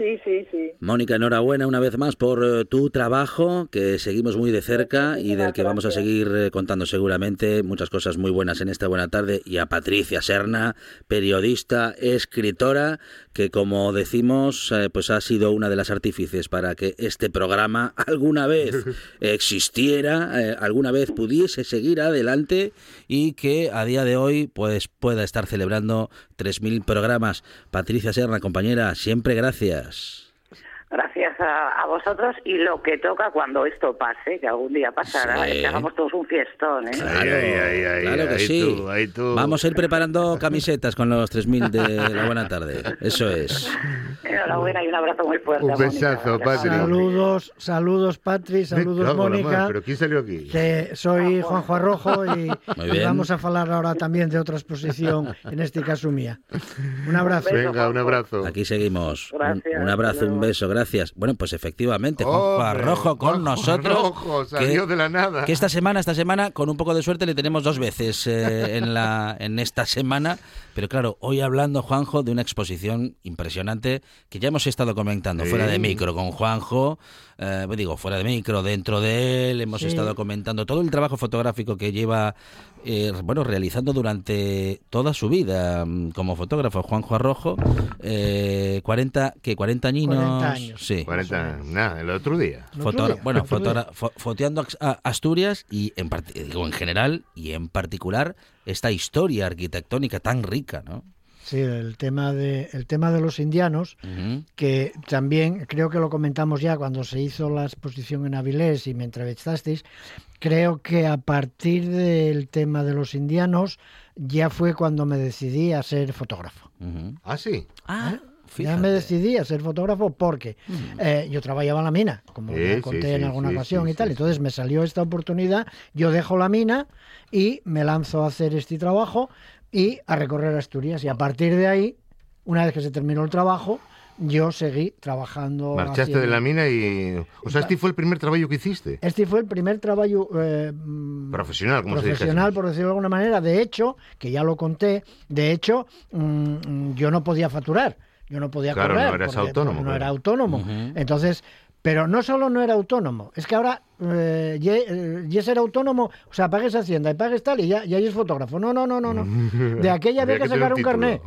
Sí, sí, sí. Mónica, enhorabuena una vez más por eh, tu trabajo, que seguimos muy de cerca y del que vamos a seguir eh, contando seguramente muchas cosas muy buenas en esta buena tarde. Y a Patricia Serna, periodista, escritora, que como decimos, eh, pues ha sido una de las artífices para que este programa [laughs] alguna vez [laughs] existiera, alguna vez pudiese seguir adelante y que a día de hoy pues pueda estar celebrando 3.000 programas. Patricia Serna, compañera, siempre gracias. this. Gracias a, vosotros y lo que toca cuando esto pase, que algún día pasará, que hagamos todos un fiestón. ¿eh? Claro, que sí. Vamos a ir preparando camisetas con los 3.000 de la buena tarde. Eso es. Enhorabuena y un abrazo muy fuerte. Un besazo, Patri. Saludos, saludos, Patri, saludos, Mónica. ¿Pero quién salió aquí? Que soy Juanjo Arrojo y, [laughs] vamos a hablar ahora también de otra exposición, en este caso mía. Un abrazo. Venga, un abrazo. Aquí seguimos. Un, abrazo, un beso, gracias gracias. Bueno, pues efectivamente, Juanjo Rojo con nosotros. Rojo, salió de la nada. Que esta semana, esta semana, con un poco de suerte, le tenemos dos veces eh, en, la, en esta semana. Pero claro, hoy hablando, Juanjo, de una exposición impresionante que ya hemos estado comentando fuera de micro con Juanjo. Eh, digo, fuera de micro, dentro de él, hemos estado comentando todo el trabajo fotográfico que lleva eh, bueno, realizando durante toda su vida mm, como fotógrafo Juanjo Arrojo, eh, 40, que 40 añinos. 40 años. Sí. 40, nada, el otro día. bueno, foteando Asturias y en, digo, en general y en particular esta historia arquitectónica tan rica, ¿no? Sí, el tema de, el tema de los indianos, que también creo que lo comentamos ya cuando se hizo la exposición en Avilés y me entrevistasteis, creo que a partir del tema de los indianos ya fue cuando me decidí a ser fotógrafo. Ah, sí. Ah. ¿Eh? Ya me decidí a ser fotógrafo porque eh, yo trabajaba en la mina, como conté en alguna ocasión y tal. Entonces me salió esta oportunidad, yo dejo la mina y me lanzo a hacer este trabajo y a recorrer Asturias. Y a partir de ahí, una vez que se terminó el trabajo, yo seguí trabajando. Marchaste de la mina y. O sea, este fue el primer trabajo que hiciste. Este fue el primer trabajo. Eh, profesional, como Profesional, por decirlo de alguna manera. De hecho, que ya lo conté, de hecho, mm, yo no podía facturar Yo no podía claro, correr. no eras autónomo. No era autónomo. Entonces, pero no solo no era autónomo, es que ahora eh, ya ser autónomo, o sea, pagues Hacienda y pagues tal y ya, ya es fotógrafo. No, no, no, no, no. De aquella había, que, sacar un, carnet.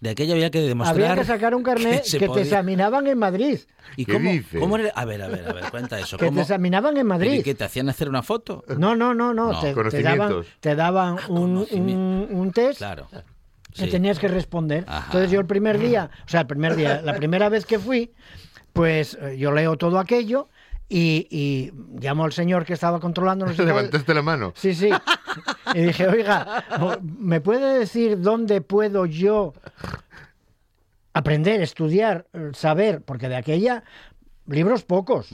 De aquella había que demostrar. Había que sacar un carnet que, te examinaban en Madrid. ¿Y cómo, cómo era? A ver, a ver, a ver, cuenta eso. [laughs] Que te examinaban en Madrid. ¿Y que te hacían hacer una foto? No, no, no, no. Te, te, daban, te daban ah, un, un, un test. Claro que tenías que responder. Entonces yo el primer día, o sea, el primer día, la primera vez que fui, pues eh, yo leo todo aquello y, llamo al señor que estaba controlando. [laughs] Levantaste la mano. Sí, sí. [laughs] Y dije, oiga, ¿me puede decir dónde puedo yo aprender, estudiar, saber? Porque de aquella, libros pocos,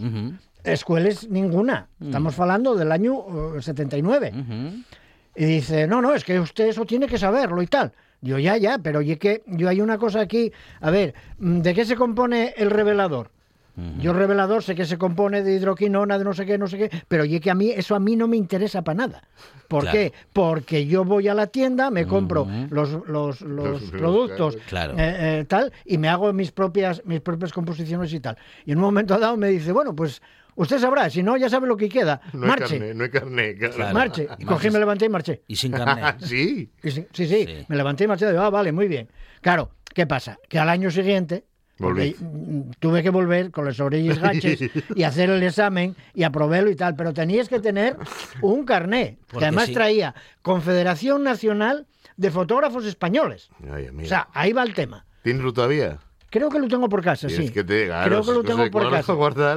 escuelas ninguna. Estamos hablando del año 79. Y dice, no, no, es que usted eso tiene que saberlo y tal. Yo ya, ya, pero oye que yo hay una cosa aquí. A ver, mm, ¿de qué se compone el revelador? Yo revelador sé que se compone de hidroquinona, de no sé qué, no sé qué, pero oye que a mí eso a mí no me interesa para nada. ¿Por qué? Porque yo voy a la tienda, me compro los, los, los, productos claro. Eh, eh, tal y me hago mis propias mis propias composiciones y tal. Y en un momento dado me dice, bueno, pues Usted sabrá, si no, ya sabe lo que queda. No marche. Hay carne, no hay carne. Claro. Marche. Y cogí, me levanté y marché. Y sin carne. [laughs] ¿Sí? sí, sí, sí, Me levanté y marché. ah, vale, muy bien. Claro, ¿qué pasa? Que al año siguiente tuve que volver con los orillas gaches [laughs] y hacer el examen y aprobarlo y tal, pero tenías que tener un carné, que además traía Confederación Nacional de Fotógrafos Españoles. o sea, ahí va el tema. ¿Tienes todavía? Creo que lo tengo por casa, sí. Que te, Creo que lo tengo por casa.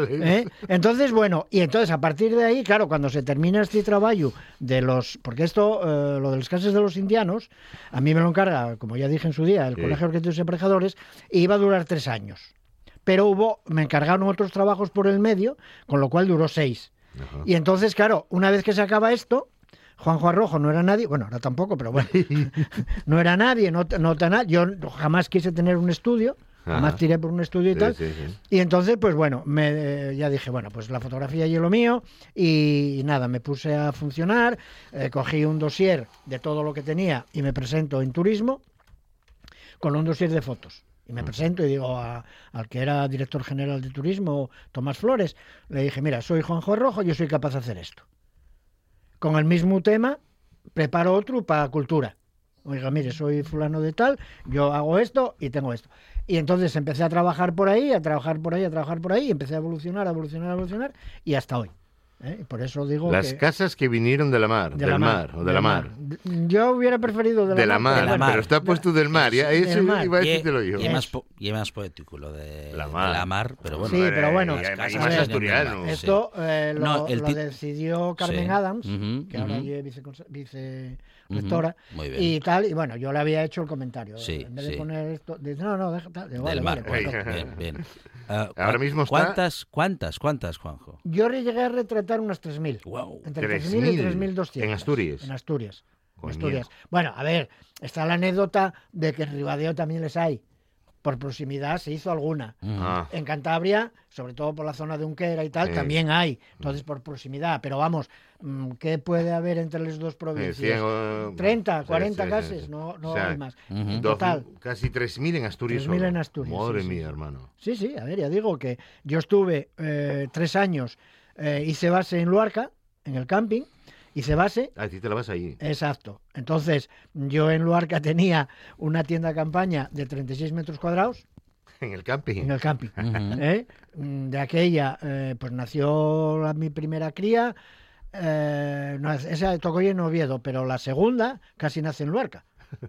¿Eh? Entonces, bueno, y entonces a partir de ahí, claro, cuando se termina este trabajo de los... Porque esto, eh, lo de los casos de los indianos, a mí me lo encarga, como ya dije en su día, el Colegio de Arquitectos y Emparejadores, y iba a durar tres años. Pero hubo, me encargaron otros trabajos por el medio, con lo cual duró seis. Y entonces, claro, una vez que se acaba esto, Juanjo Arrojo no era nadie, bueno, ahora tampoco, pero bueno, [laughs] [laughs] no era nadie, no, no, yo jamás quise tener un estudio, más tiré por un estudio y tal. Y entonces, pues bueno, me, eh, ya dije, bueno, pues la fotografía y lo mío. Y, nada, me puse a funcionar, eh, cogí un dossier de todo lo que tenía y me presento en turismo con un dossier de fotos. Y me presento y digo al que era director general de turismo, Tomás Flores, le dije, mira, soy Juanjo Rojo, yo soy capaz de hacer esto. Con el mismo tema, preparo otro para cultura. Oiga, mire, soy fulano de tal, yo hago esto y tengo esto. Y entonces empecé a trabajar por ahí, a trabajar por ahí, a trabajar por ahí, y empecé a evolucionar, a evolucionar, a evolucionar, y hasta hoy. ¿eh? Por eso digo Las casas que vinieron de la mar, del mar, o de, la mar. Yo hubiera preferido de la, mar, de la pero está puesto del mar, ya eso iba a decírtelo yo. Y es, más, poético lo de la mar, pero bueno. Sí, pero bueno, y más asturiano. Esto eh, lo, decidió Carmen Adams, que ahora es vice, rectora, y tal, y bueno, yo le había hecho el comentario. en vez de poner esto, dice, no, no, deja tal. Vale, mar, pues, bien, bien. Uh, [laughs] ahora mismo está... ¿Cuántas, cuántas, cuántas, Juanjo? Yo llegué a retratar unas 3.000. Wow. Entre 3.000 y 3.200. ¿En Asturias? En Asturias. En Asturias. Bueno, a ver, está la anécdota de que en Ribadeo también les hay por proximidad se hizo alguna. Ah. En Cantabria, sobre todo por la zona de Unquera y tal, también hay. Entonces, por proximidad. Pero vamos, mm, ¿qué puede haber entre las dos provincias? 30, 40 cases, no, no hay más. Total. casi 3.000 en Asturias. 3.000 en Asturias. Madre mía, hermano. Sí, sí, a ver, ya digo que yo estuve eh, tres años, eh, hice base en Luarca, en el camping, hice base. Ah, te la vas ahí. Exacto. Entonces, yo en Luarca tenía una tienda de campaña de 36 metros cuadrados. [laughs] En el camping. En el camping. ¿Eh? De aquella, eh, pues nació mi primera cría. Eh, esa tocó en Oviedo, pero la segunda casi nace en Luarca.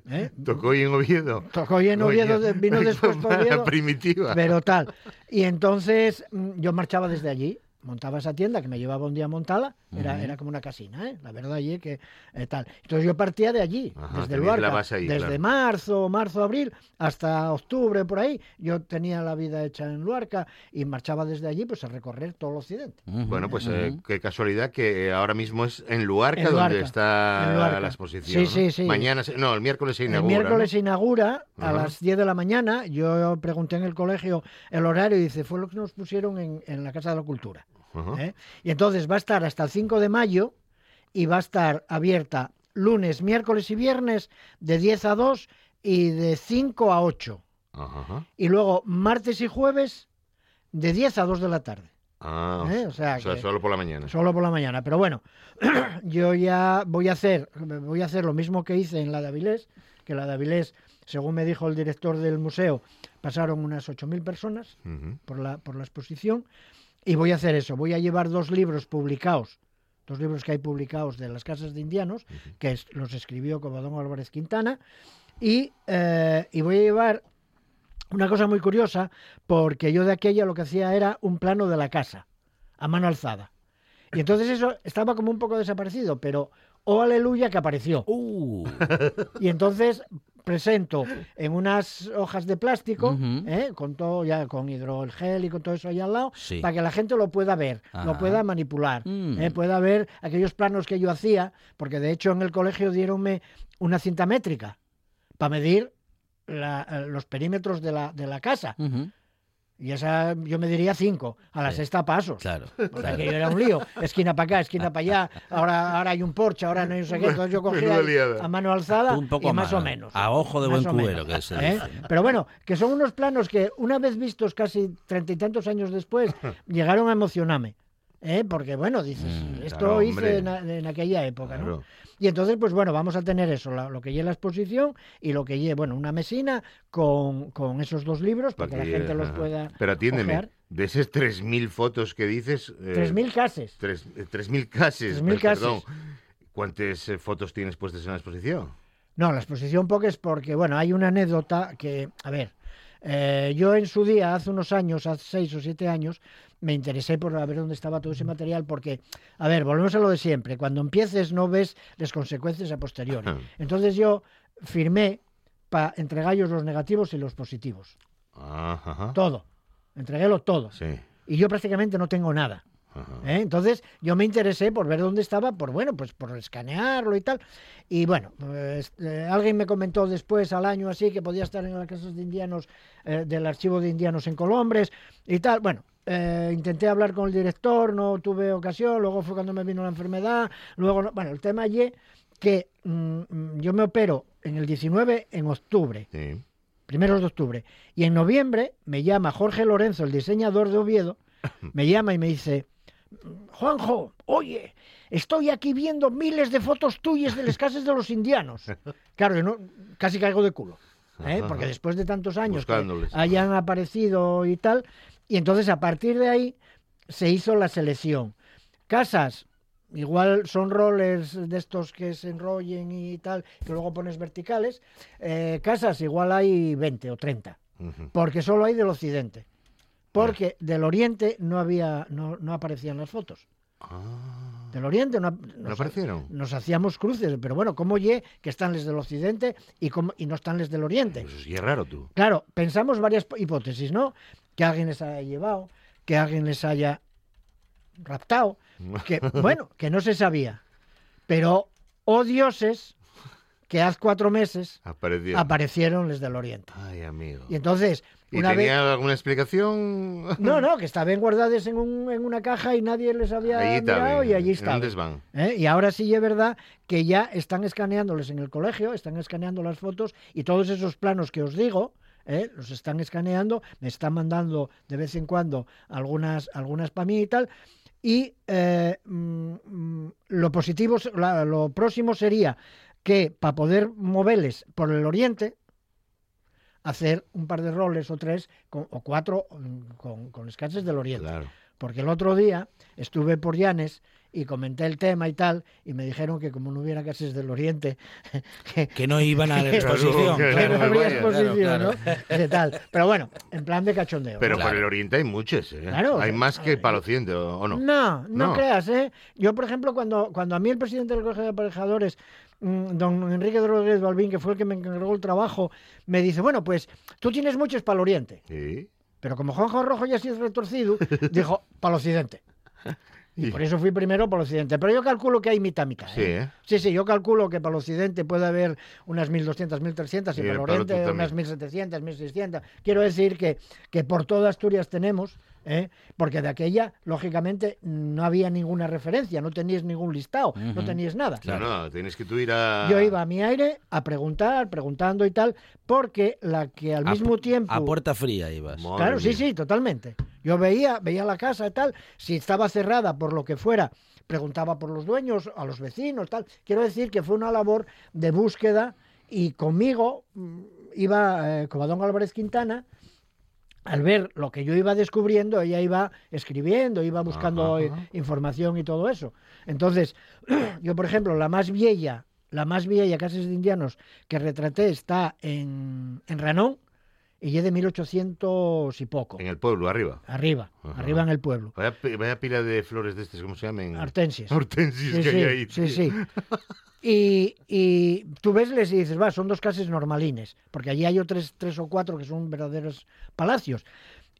¿eh? [laughs] Tocó en Oviedo. Tocó en Oviedo, vino [laughs] después por Oviedo. primitiva. Pero tal. Y entonces mm, yo marchaba desde allí montaba esa tienda que me llevaba un día a montarla, era, era como una casina, ¿eh? la verdad, allí que eh, tal. Entonces yo partía de allí, desde Luarca, desde marzo, marzo, abril, hasta octubre, por ahí, yo tenía la vida hecha en Luarca y marchaba desde allí pues a recorrer todo el occidente. Bueno, pues eh, qué casualidad que ahora mismo es en Luarca, donde está la exposición. Sí, sí, sí. Mañana, no, el miércoles se inaugura. El miércoles se inaugura a las 10 de la mañana, yo pregunté en el colegio el horario y dice, fue lo que nos pusieron en, en la Casa de la Cultura. ¿Eh? Y entonces va a estar hasta el 5 de mayo y va a estar abierta lunes, miércoles y viernes de 10 a 2 y de 5 a 8. Y luego martes y jueves de 10 a 2 de la tarde. Ah, ¿Eh? o sea, solo por la mañana. Solo por la mañana. Pero bueno, [clears throat] yo ya voy a hacer, voy a hacer lo mismo que hice en la de Avilés, que la de Avilés, según me dijo el director del museo, pasaron unas 8.000 personas por, la, por la exposición. Y voy a hacer eso, voy a llevar dos libros publicados, dos libros que hay publicados de las casas de indianos, que los escribió como Don Álvarez Quintana, y, eh, y voy a llevar una cosa muy curiosa, porque yo de aquella lo que hacía era un plano de la casa, a mano alzada. Y entonces eso estaba como un poco desaparecido, pero oh aleluya que apareció. Uh. Y entonces presento en unas hojas de plástico, ¿eh? con todo ya con hidrogel y con todo eso ahí al lado, para que la gente lo pueda ver, lo pueda manipular, mm. ¿eh? pueda ver aquellos planos que yo hacía, porque de hecho en el colegio dieronme una cinta métrica para medir eh, los perímetros de la, de la casa. Y esa yo me diría cinco, a la sexta pasos. Claro. [laughs] Porque yo era un lío, esquina para acá, esquina para allá, ahora, ahora hay un porche, ahora no hay un sé Entonces yo cogía a mano alzada un poco y más, o menos. A ojo de buen cubero, que es ¿eh? Pero bueno, que son unos planos que una vez vistos casi treinta y tantos años después, [laughs] llegaron a emocionarme. ¿eh? Porque bueno, dices, mm, esto hice en, aquella época, ¿no? Y entonces, pues bueno, vamos a tener eso, lo, que lleve la exposición y lo que lleve, bueno, una mesina con, con esos dos libros para que la gente los pueda. Pero atiéndeme, de esas 3.000 fotos que dices. Eh, 3.000 cases. 3.000 cases. 3.000 cases. Perdón. ¿Cuántas eh, fotos tienes puestas en la exposición? No, la exposición poco es porque, bueno, hay una anécdota que, a ver, eh, yo en su día, hace unos años, hace seis o siete años, me interesé por ver dónde estaba todo ese material porque, a ver, volvemos a lo de siempre, cuando empieces no ves las consecuencias a posteriori. Entonces yo firmé para entregarlos los negativos y los positivos. Todo. Entreguélo todo. Y yo prácticamente no tengo nada. ¿Eh? Entonces yo me interesé por ver dónde estaba, por bueno, pues por escanearlo y tal. Y bueno, pues, eh, alguien me comentó después al año así que podía estar en las casas de indianos eh, del archivo de indianos en Colombres y tal. Bueno, intenté hablar con el director, no tuve ocasión, luego fue cuando me vino la enfermedad, luego, bueno, el tema allí que mm, yo me opero en el 19 en octubre. Primeros de octubre. Y en noviembre me llama Jorge Lorenzo, el diseñador de Oviedo, [laughs] me llama y me dice, Juanjo, oye, estoy aquí viendo miles de fotos tuyas de las [laughs] casas de los indianos. Claro, yo no, casi caigo de culo. ¿eh? Porque [laughs] después de tantos años que hayan aparecido y tal, y entonces a partir de ahí se hizo la selección. Casas, igual son rollers de estos que se enrollen y tal, que luego pones verticales. Eh, casas, igual hay 20 o 30, porque solo hay del occidente porque del Oriente no había, no, no aparecían las fotos. Ah. Del Oriente no, nos, aparecieron. Nos hacíamos cruces, pero bueno, ¿cómo ye que están les del Occidente y, cómo, y no están les del Oriente? Eso es raro tú. Claro, pensamos varias hipótesis, ¿no? Que alguien les haya llevado, que alguien les haya raptado, que [laughs] bueno, que no se sabía. Pero, oh dioses, que hace cuatro meses aparecieron les del Oriente. Ay, amigo. Y entonces, ¿Y tenía alguna explicación? No, no, [laughs] que estaban guardadas en, un, en una caja y nadie les había mirado y allí estaban. van? ¿Eh? Y ahora sí es verdad que ya están escaneándoles en el colegio, están escaneando las fotos y todos esos planos que os digo, ¿eh? los están escaneando, me están mandando de vez en cuando algunas, algunas para mí y tal. Y eh, mm, mm, lo positivo, lo próximo sería que para poder moverles por el oriente, hacer un par de roles o tres o cuatro mm, con, con escases del Oriente. Porque el otro día estuve por Llanes y comenté el tema y tal, y me dijeron que como no hubiera cases del Oriente... [laughs] que, no iban a la [laughs] exposición. que no habría exposición, ¿no? [laughs] tal. Pero bueno, en plan de cachondeo. Pero por el Oriente hay muchos, ¿eh? hay más que para el Occidente, ¿o no? No, no, creas, ¿eh? Yo, por ejemplo, cuando, cuando a mí el presidente del Colegio de Aparejadores Mm, don Enrique Rodríguez Balbín, que fue el que me encargó el trabajo, me dice, bueno, pues tú tienes muchos para el oriente. Pero como Juanjo Rojo ya sí es retorcido, dijo, para el occidente. Y por eso fui primero por el occidente. Pero yo calculo que hay mitad, mitad. Sí, ¿eh? sí, sí, yo calculo que para el occidente puede haber unas 1.200, 1.300 y para el oriente unas 1.700, 1.600. Quiero decir que, que por toda Asturias tenemos ¿eh? porque de aquella, lógicamente, no había ninguna referencia, no tenías ningún listado, no tenías nada. Claro, no, tienes que tú ir a... Yo iba a mi aire a preguntar, preguntando y tal, porque la que al mismo tiempo... A puerta fría ibas. claro, sí, sí, totalmente. Yo veía, veía la casa y tal, si estaba cerrada por lo que fuera, preguntaba por los dueños, a los vecinos, tal. Quiero decir que fue una labor de búsqueda y conmigo mm, iba eh, Covadón Álvarez Quintana, al ver lo que yo iba descubriendo, ella iba escribiendo, iba buscando información y todo eso. Entonces, [clears throat] yo, por ejemplo, la más vieja, la más vieja casas de indianos que retraté está en, en Ranón, y es de 1800 y poco. En el pueblo, arriba. Arriba, arriba en el pueblo. Vaya, pila de flores de estas, ¿cómo se llaman? Hortensias. Hortensias que hay ahí. Sí, sí. Y, tú ves y dices, va, son dos casas normalines, porque allí hay tres, tres o cuatro que son verdaderos palacios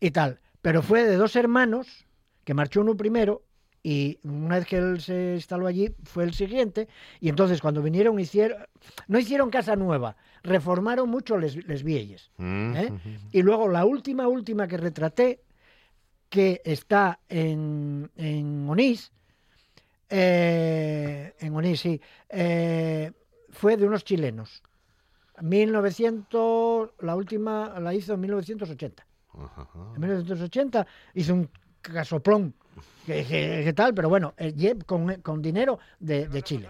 y tal. Pero fue de dos hermanos, que marchó uno primero, y una vez que él se instaló allí, fue el siguiente, y entonces cuando vinieron, hicieron, no hicieron casa nueva, reformaron mucho les, les vielles. Mm, ¿eh? Y luego la última, última que retraté, que está en, en Onís, eh, en Onís, sí, eh, fue de unos chilenos. 1900, la última la hizo en 1980. En 1980 hizo un casoplón, que, tal, pero bueno, eh, con, con dinero de, de Chile.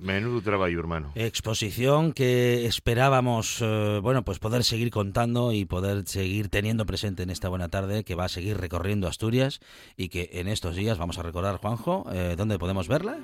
Menudo trabajo, hermano. Exposición que esperábamos, eh, bueno, pues poder seguir contando y poder seguir teniendo presente en esta buena tarde, que va a seguir recorriendo Asturias y que en estos días vamos a recordar, Juanjo, eh, ¿dónde podemos verla?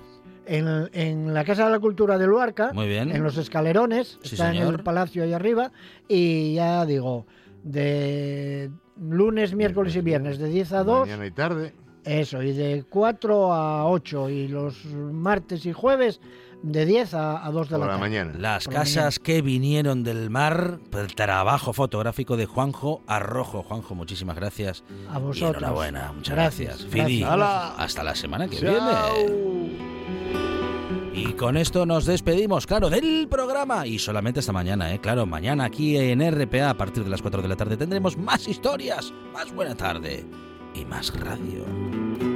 En, la Casa de la Cultura de Luarca, Muy bien. en los escalerones, está en el palacio ahí arriba, y ya digo, de lunes, miércoles y viernes, de 10 a 2. Mañana y tarde. Eso, y de 4 a 8, y los martes y jueves de 10 a, 2 de la, mañana. Las casas que vinieron del mar, el trabajo fotográfico de Juanjo Arrojo. Juanjo, muchísimas gracias. A vosotros. enhorabuena, muchas gracias. Fidi, hasta la semana que viene. Y con esto nos despedimos, claro, del programa. Y solamente esta mañana, ¿eh? Claro, mañana aquí en RPA a partir de las 4 de la tarde tendremos más historias, más buena tarde y más radio.